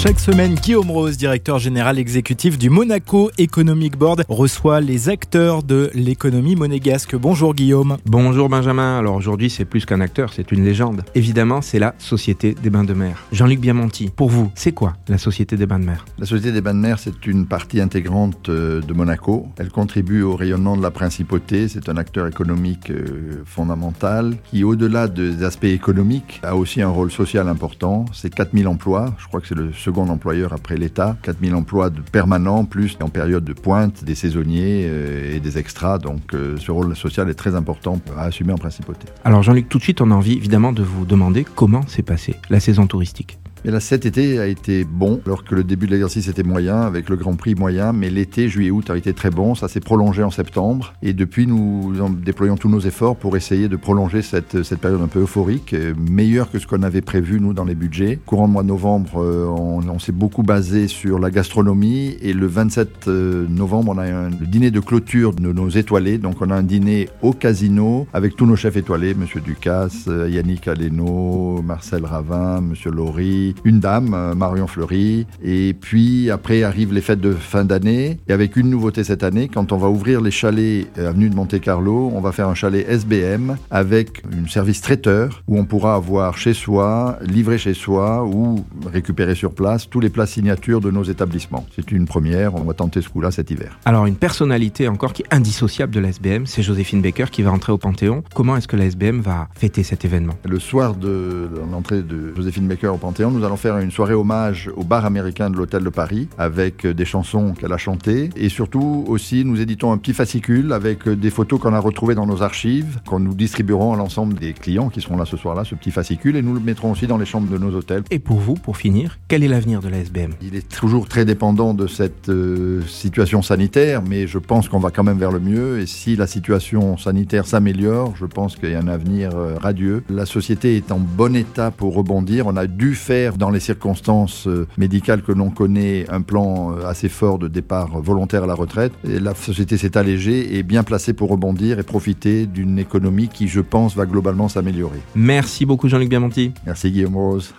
Chaque semaine, Guillaume Rose, directeur général exécutif du Monaco Economic Board, reçoit les acteurs de l'économie monégasque. Bonjour Guillaume. Bonjour Benjamin. Alors aujourd'hui, c'est plus qu'un acteur, c'est une légende. Évidemment, c'est la Société des Bains de Mer. Jean-Luc Biamonti, pour vous, c'est quoi la Société des Bains de Mer? La Société des Bains de Mer, c'est une partie intégrante euh, de Monaco. Elle contribue au rayonnement de la principauté. C'est un acteur économique euh, fondamental qui, au-delà des aspects économiques, a aussi un rôle social important. C'est 4000 emplois. Je crois que c'est le second employeur après l'État. 4000 emplois de permanents, plus en période de pointe, des saisonniers euh, et des extras. Donc euh, ce rôle social est très important à assumer en principauté. Alors Jean-Luc, tout de suite, on a envie évidemment de vous demander comment s'est passée la saison touristique. Et là, cet été a été bon, alors que le début de l'exercice était moyen, avec le Grand Prix moyen, mais l'été, juillet-août, a été très bon. Ça s'est prolongé en septembre. Et depuis, nous déployons tous nos efforts pour essayer de prolonger cette, cette période un peu euphorique, euh, meilleure que ce qu'on avait prévu, nous, dans les budgets. Courant mois de novembre, euh, on, on s'est beaucoup basé sur la gastronomie. Et le 27 euh, novembre, on a un, le dîner de clôture de nos étoilés. Donc, on a un dîner au casino avec tous nos chefs étoilés, Monsieur Ducasse, Yannick Aleno, Marcel Ravin, Monsieur Laurie, une dame, euh, Marion Fleury. Et puis après arrivent les fêtes de fin d'année. Et avec une nouveauté cette année, quand on va ouvrir les chalets euh, avenue de Monte Carlo, on va faire un chalet SBM avec une service traiteur où on pourra avoir chez soi, livré chez soi ou récupérer sur place tous les plats signatures de nos établissements. C'est une première, on va tenter ce coup-là cet hiver. Alors une personnalité encore qui est indissociable de la SBM, c'est Joséphine Baker qui va entrer au Panthéon. Comment est-ce que la SBM va fêter cet événement? Le soir de l'entrée de Joséphine Baker au Panthéon, nous allons faire une soirée hommage au bar américain de l'Hôtel de Paris avec des chansons qu'elle a chantées. Et surtout aussi, nous éditons un petit fascicule avec des photos qu'on a retrouvées dans nos archives, qu'on nous distribuerons à l'ensemble des clients qui seront là ce soir-là, ce petit fascicule, et nous le mettrons aussi dans les chambres de nos hôtels. Et pour vous, pour finir, quel est l'avenir de la SBM Il est toujours très dépendant de cette euh, situation sanitaire, mais je pense qu'on va quand même vers le mieux. Et si la situation sanitaire s'améliore, je pense qu'il y a un avenir euh, radieux. La société est en bon état pour rebondir. On a dû faire dans les circonstances euh, médicales que l'on connaît, un plan euh, assez fort de départ volontaire à la retraite. Et la société s'est allégée et bien placée pour rebondir et profiter d'une économie qui, je pense, va globalement s'améliorer. Merci beaucoup Jean-Luc Biamonti. Merci Guillaume Rose.